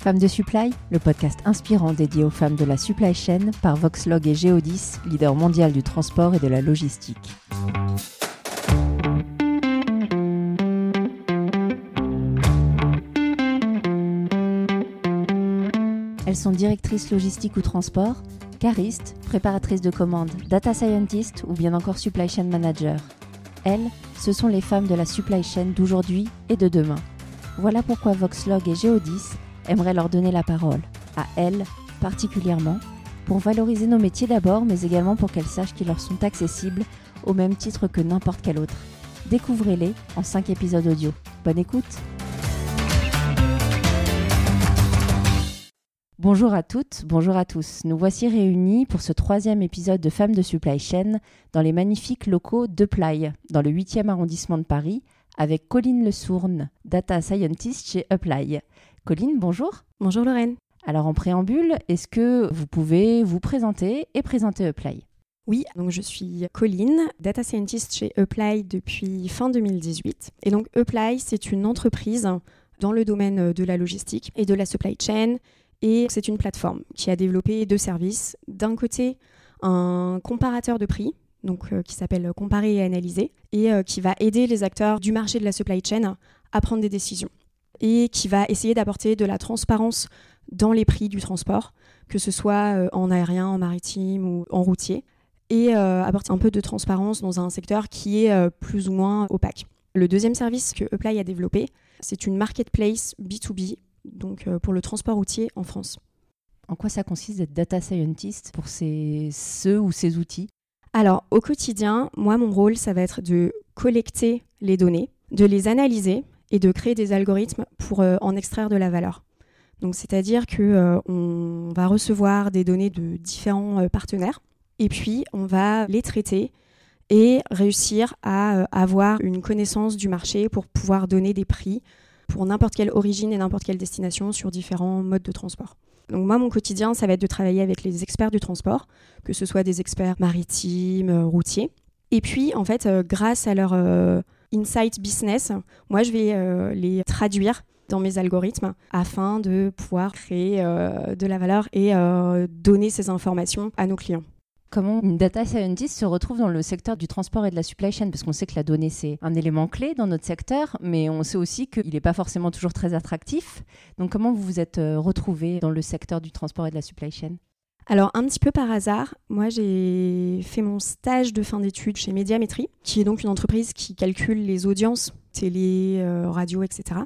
Femmes de Supply, le podcast inspirant dédié aux femmes de la supply chain par Voxlog et Geodis, leader mondial du transport et de la logistique. Elles sont directrices logistique ou transport, caristes, préparatrices de commandes, data scientists ou bien encore supply chain manager. Elles, ce sont les femmes de la supply chain d'aujourd'hui et de demain. Voilà pourquoi Voxlog et Geodis aimeraient leur donner la parole, à elles particulièrement, pour valoriser nos métiers d'abord, mais également pour qu'elles sachent qu'ils leur sont accessibles au même titre que n'importe quel autre. Découvrez-les en 5 épisodes audio. Bonne écoute Bonjour à toutes, bonjour à tous. Nous voici réunis pour ce troisième épisode de Femmes de Supply Chain dans les magnifiques locaux de dans le 8e arrondissement de Paris, avec Colline Le Sourne, Data Scientist chez Apply. Colline, bonjour. Bonjour Lorraine. Alors en préambule, est-ce que vous pouvez vous présenter et présenter Apply oui, donc je suis Colline, data scientist chez Apply depuis fin 2018. Et donc Apply, c'est une entreprise dans le domaine de la logistique et de la supply chain. Et c'est une plateforme qui a développé deux services. D'un côté, un comparateur de prix, donc euh, qui s'appelle Comparer et Analyser, et euh, qui va aider les acteurs du marché de la supply chain à prendre des décisions et qui va essayer d'apporter de la transparence dans les prix du transport, que ce soit euh, en aérien, en maritime ou en routier, et euh, apporter un peu de transparence dans un secteur qui est euh, plus ou moins opaque. Le deuxième service que Apply a développé, c'est une marketplace B2B, donc pour le transport routier en France. En quoi ça consiste d'être data scientist pour ces, ceux ou ces outils? Alors, au quotidien, moi, mon rôle, ça va être de collecter les données, de les analyser et de créer des algorithmes pour euh, en extraire de la valeur. Donc, c'est-à-dire que euh, on va recevoir des données de différents euh, partenaires et puis on va les traiter et réussir à avoir une connaissance du marché pour pouvoir donner des prix pour n'importe quelle origine et n'importe quelle destination sur différents modes de transport. Donc moi, mon quotidien, ça va être de travailler avec les experts du transport, que ce soit des experts maritimes, routiers. Et puis, en fait, grâce à leur insight business, moi je vais euh, les traduire dans mes algorithmes afin de pouvoir créer euh, de la valeur et euh, donner ces informations à nos clients. Comment une data scientist se retrouve dans le secteur du transport et de la supply chain? Parce qu'on sait que la donnée, c'est un élément clé dans notre secteur, mais on sait aussi qu'il n'est pas forcément toujours très attractif. Donc comment vous vous êtes retrouvé dans le secteur du transport et de la supply chain? Alors, un petit peu par hasard, moi j'ai fait mon stage de fin d'études chez Médiamétrie, qui est donc une entreprise qui calcule les audiences télé, euh, radio, etc.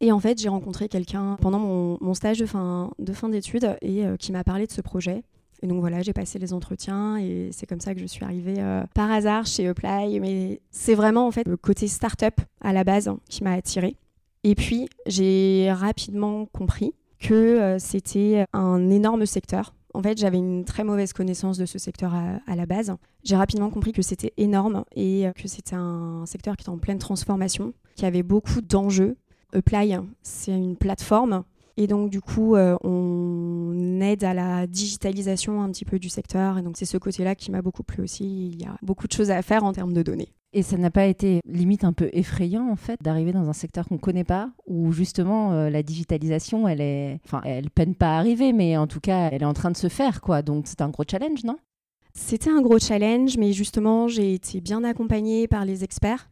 Et en fait, j'ai rencontré quelqu'un pendant mon, stage de fin, de fin d'études et euh, qui m'a parlé de ce projet. Et donc voilà, j'ai passé les entretiens et c'est comme ça que je suis arrivée euh, par hasard chez Apply. Mais c'est vraiment en fait le côté start-up à la base qui m'a attirée. Et puis, j'ai rapidement compris que c'était un énorme secteur en fait, j'avais une très mauvaise connaissance de ce secteur à, la base. J'ai rapidement compris que c'était énorme et que c'était un secteur qui était en pleine transformation, qui avait beaucoup d'enjeux. Apply, c'est une plateforme et donc, du coup, euh, on aide à la digitalisation un petit peu du secteur. Et donc, c'est ce côté-là qui m'a beaucoup plu aussi. Il y a beaucoup de choses à faire en termes de données. Et ça n'a pas été limite un peu effrayant en fait d'arriver dans un secteur qu'on ne connaît pas où justement euh, la digitalisation elle est enfin elle peine pas à arriver mais en tout cas elle est en train de se faire quoi. Donc c'est un gros challenge non? C'était un gros challenge mais justement j'ai été bien accompagnée par les experts.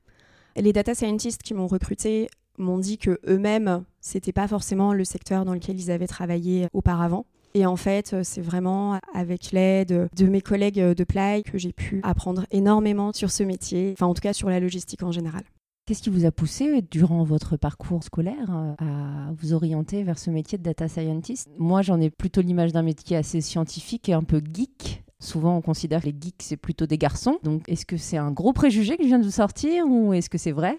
Les data scientists qui m'ont recruté m'ont dit que eux-mêmes c'était pas forcément le secteur dans lequel ils avaient travaillé auparavant et en fait, c'est vraiment avec l'aide de mes collègues de Play que j'ai pu apprendre énormément sur ce métier, enfin en tout cas sur la logistique en général. Qu'est-ce qui vous a poussé durant votre parcours scolaire à vous orienter vers ce métier de data scientist? Moi, j'en ai plutôt l'image d'un métier assez scientifique et un peu geek. Souvent, on considère que les geeks, c'est plutôt des garçons. Donc, est-ce que c'est un gros préjugé que je viens de vous sortir ou est-ce que c'est vrai?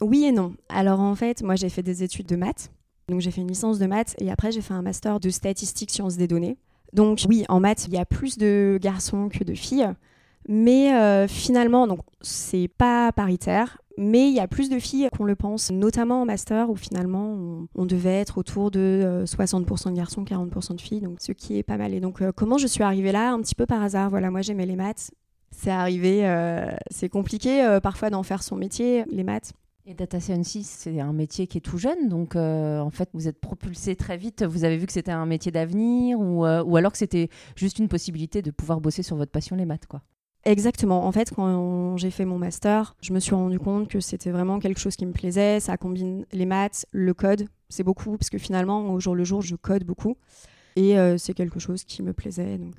Oui et non. Alors, en fait, moi, j'ai fait des études de maths. Donc j'ai fait une licence de maths et après j'ai fait un master de statistique sciences des données. Donc oui, en maths, il y a plus de garçons que de filles. Mais euh, finalement, donc c'est pas paritaire, mais il y a plus de filles qu'on le pense, notamment en master où finalement on, devait être autour de 60% euh, de garçons, 40% de filles, donc ce qui est pas mal. Et donc euh, comment je suis arrivée là? Un petit peu par hasard. Voilà, moi j'aimais les maths. C'est arrivé, c'est compliqué parfois d'en faire son métier, les maths. Et data scientist, c'est un métier qui est tout jeune, donc euh, en fait, vous êtes propulsé très vite. Vous avez vu que c'était un métier d'avenir ou, euh, ou alors que c'était juste une possibilité de pouvoir bosser sur votre passion, les maths, quoi. Exactement. En fait, quand j'ai fait mon master, je me suis rendu compte que c'était vraiment quelque chose qui me plaisait. Ça combine les maths, le code. C'est beaucoup, parce que finalement, au jour le jour, je code beaucoup. Et euh, c'est quelque chose qui me plaisait. Donc,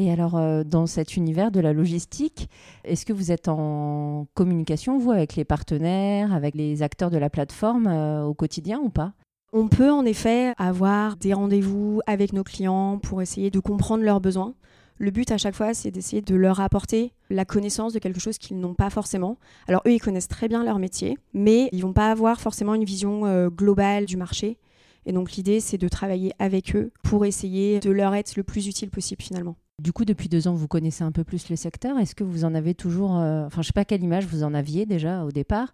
et alors, euh, dans cet univers de la logistique, est-ce que vous êtes en communication, vous, avec les partenaires, avec les acteurs de la plateforme euh, au quotidien ou pas? On peut en effet avoir des rendez-vous avec nos clients pour essayer de comprendre leurs besoins. Le but à chaque fois, c'est d'essayer de leur apporter la connaissance de quelque chose qu'ils n'ont pas forcément. Alors eux, ils connaissent très bien leur métier, mais ils vont pas avoir forcément une vision euh, globale du marché. Et donc l'idée, c'est de travailler avec eux pour essayer de leur être le plus utile possible finalement. Du coup, depuis deux ans, vous connaissez un peu plus le secteur. Est-ce que vous en avez toujours... Euh, enfin, je ne sais pas quelle image vous en aviez déjà au départ,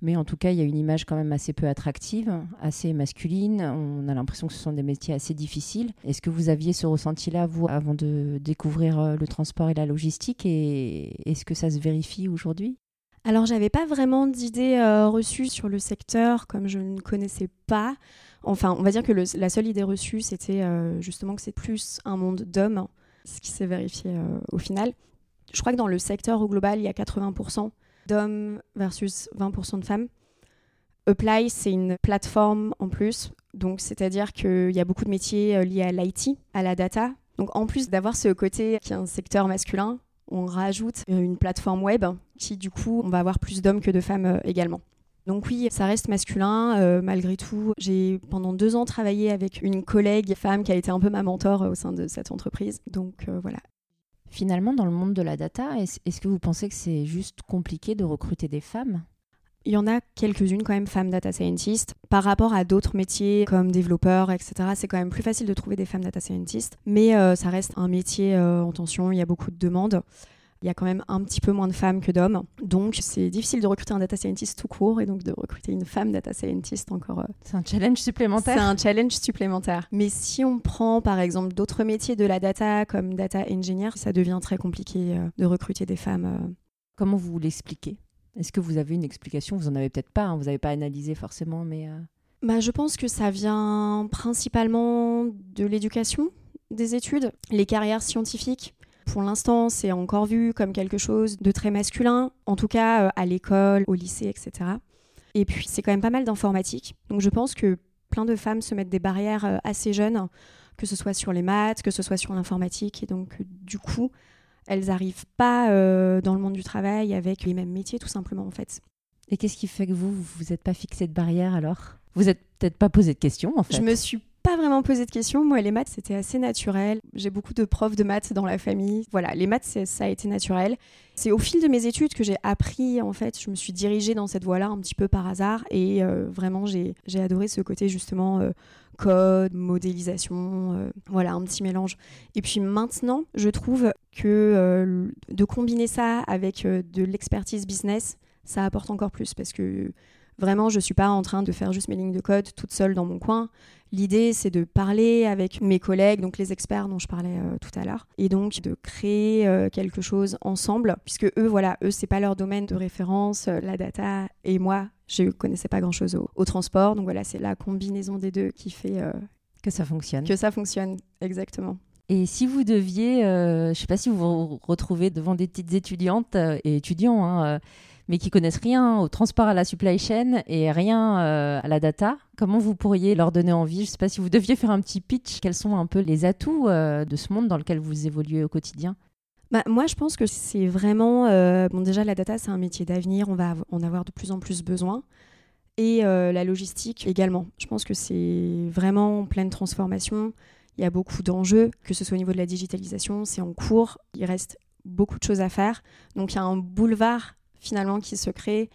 mais en tout cas, il y a une image quand même assez peu attractive, assez masculine. On a l'impression que ce sont des métiers assez difficiles. Est-ce que vous aviez ce ressenti-là, vous, avant de découvrir euh, le transport et la logistique Et est-ce que ça se vérifie aujourd'hui? Alors, j'avais pas vraiment d'idées euh, reçues sur le secteur, comme je ne connaissais pas. Enfin, on va dire que la seule idée reçue, c'était justement que c'est plus un monde d'hommes ce qui s'est vérifié euh, au final. Je crois que dans le secteur au global, il y a 80% d'hommes versus 20% de femmes. Apply, c'est une plateforme en plus, donc c'est-à-dire qu'il y a beaucoup de métiers euh, liés à l'IT, à la data. Donc en plus d'avoir ce côté qui est un secteur masculin, on rajoute une plateforme web qui du coup, on va avoir plus d'hommes que de femmes euh, également. Donc oui, ça reste masculin. Euh, malgré tout, j'ai pendant deux ans travaillé avec une collègue femme qui a été un peu ma mentor euh, au sein de cette entreprise. Donc euh, voilà. Finalement, dans le monde de la data, est-ce que vous pensez que c'est juste compliqué de recruter des femmes? Il y en a quelques-unes quand même, femmes data scientists. Par rapport à d'autres métiers comme développeurs, etc., c'est quand même plus facile de trouver des femmes data scientists. Mais ça reste un métier en tension, il y a beaucoup de demandes il y a quand même un petit peu moins de femmes que d'hommes. Donc c'est difficile de recruter un data scientist tout court et donc de recruter une femme data scientist encore. Euh, c'est un challenge supplémentaire. C'est un challenge supplémentaire. Mais si on prend par exemple d'autres métiers de la data comme data engineer, ça devient très compliqué euh, de recruter des femmes. Euh. Comment vous l'expliquez? Est-ce que vous avez une explication? Vous n'en avez peut-être pas, hein, vous n'avez pas analysé forcément, mais... Bah, je pense que ça vient principalement de l'éducation, des études, les carrières scientifiques pour l'instant, c'est encore vu comme quelque chose de très masculin, en tout cas euh, à l'école, au lycée, etc. Et puis, c'est quand même pas mal d'informatique. Donc, je pense que plein de femmes se mettent des barrières euh, assez jeunes, que ce soit sur les maths, que ce soit sur l'informatique. Et donc, euh, du coup, elles n'arrivent pas dans le monde du travail avec les mêmes métiers, tout simplement, en fait. Et qu'est-ce qui fait que vous, vous n'êtes pas fixé de barrière alors? Vous n'êtes peut-être pas posé de questions, en fait. Je me suis pas vraiment posé de questions. Moi, les maths, c'était assez naturel. J'ai beaucoup de profs de maths dans la famille. Voilà, les maths, ça a été naturel. C'est au fil de mes études que j'ai appris, en fait, je me suis dirigée dans cette voie-là un petit peu par hasard. Et euh, vraiment, j'ai adoré ce côté, justement, euh, code, modélisation, euh, voilà, un petit mélange. Et puis maintenant, je trouve que de combiner ça avec de l'expertise business, ça apporte encore plus parce que Vraiment, je ne suis pas en train de faire juste mes lignes de code toute seule dans mon coin. L'idée, c'est de parler avec mes collègues, donc les experts dont je parlais euh, tout à l'heure, et donc de créer euh, quelque chose ensemble, puisque eux, voilà, eux, c'est pas leur domaine de référence, euh, la data, et moi, je ne connaissais pas grand-chose au, transport, donc voilà, c'est la combinaison des deux qui fait que ça fonctionne. Que ça fonctionne, exactement. Et si vous deviez, je ne sais pas si vous vous retrouvez devant des petites étudiantes et étudiants, hein, mais qui connaissent rien au transport à la supply chain et rien euh, à la data, comment vous pourriez leur donner envie? Je ne sais pas si vous deviez faire un petit pitch. Quels sont un peu les atouts euh, de ce monde dans lequel vous évoluez au quotidien? Bah, moi, je pense que c'est vraiment. Euh, bon, déjà, la data, c'est un métier d'avenir. On va en avoir de plus en plus besoin. Et la logistique également. Je pense que c'est vraiment en pleine transformation. Il y a beaucoup d'enjeux, que ce soit au niveau de la digitalisation, c'est en cours. Il reste beaucoup de choses à faire. Donc, il y a un boulevard finalement qui se crée.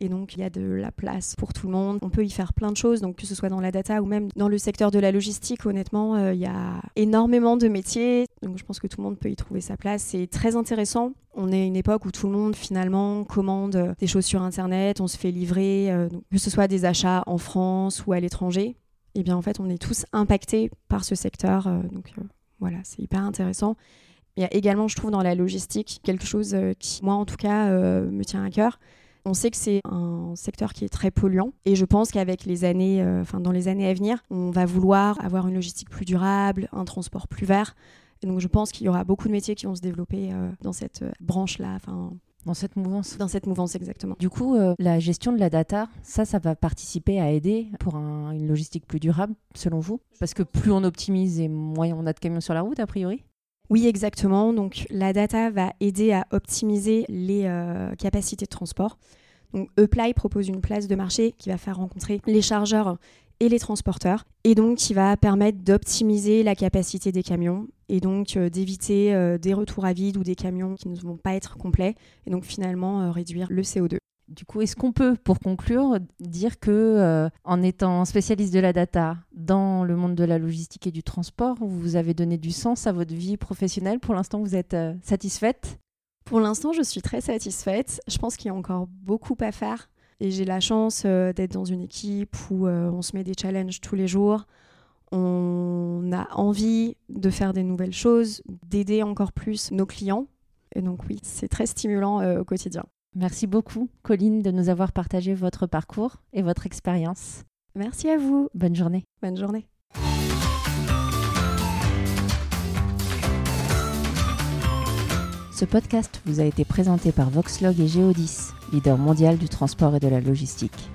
Et donc, il y a de la place pour tout le monde. On peut y faire plein de choses, donc que ce soit dans la data ou même dans le secteur de la logistique, honnêtement, euh, il y a énormément de métiers. Donc, je pense que tout le monde peut y trouver sa place. C'est très intéressant. On est à une époque où tout le monde, finalement, commande euh, des choses sur Internet, on se fait livrer, euh, que ce soit des achats en France ou à l'étranger. Et eh bien, en fait, on est tous impactés par ce secteur. donc, voilà, c'est hyper intéressant. Il y a également, je trouve, dans la logistique, quelque chose euh, qui, moi en tout cas, euh, me tient à cœur. On sait que c'est un secteur qui est très polluant et je pense qu'avec les années, euh, enfin dans les années à venir, on va vouloir avoir une logistique plus durable, un transport plus vert. Et donc je pense qu'il y aura beaucoup de métiers qui vont se développer euh, dans cette branche-là, enfin Dans cette mouvance. dans cette mouvance exactement. Du coup, euh, la gestion de la data, ça, ça va participer à aider pour un- une logistique plus durable, selon vous? Parce que plus on optimise et moins on a de camions sur la route, a priori? Oui, exactement. Donc la data va aider à optimiser les euh, capacités de transport. Donc Apply propose une place de marché qui va faire rencontrer les chargeurs et les transporteurs et donc qui va permettre d'optimiser la capacité des camions et donc euh, d'éviter euh, des retours à vide ou des camions qui ne vont pas être complets et donc finalement réduire le CO2. Du coup, est-ce qu'on peut, pour conclure, dire que euh, en étant spécialiste de la data dans le monde de la logistique et du transport, vous avez donné du sens à votre vie professionnelle? Pour l'instant, vous êtes euh, satisfaite? Pour l'instant, je suis très satisfaite. Je pense qu'il y a encore beaucoup à faire. Et j'ai la chance euh, d'être dans une équipe où on se met des challenges tous les jours. On a envie de faire des nouvelles choses, d'aider encore plus nos clients. Et donc oui, c'est très stimulant au quotidien. Merci beaucoup, Colline, de nous avoir partagé votre parcours et votre expérience. Merci à vous. Bonne journée. Bonne journée. Ce podcast vous a été présenté par Voxlog et Geodis, leader mondial du transport et de la logistique.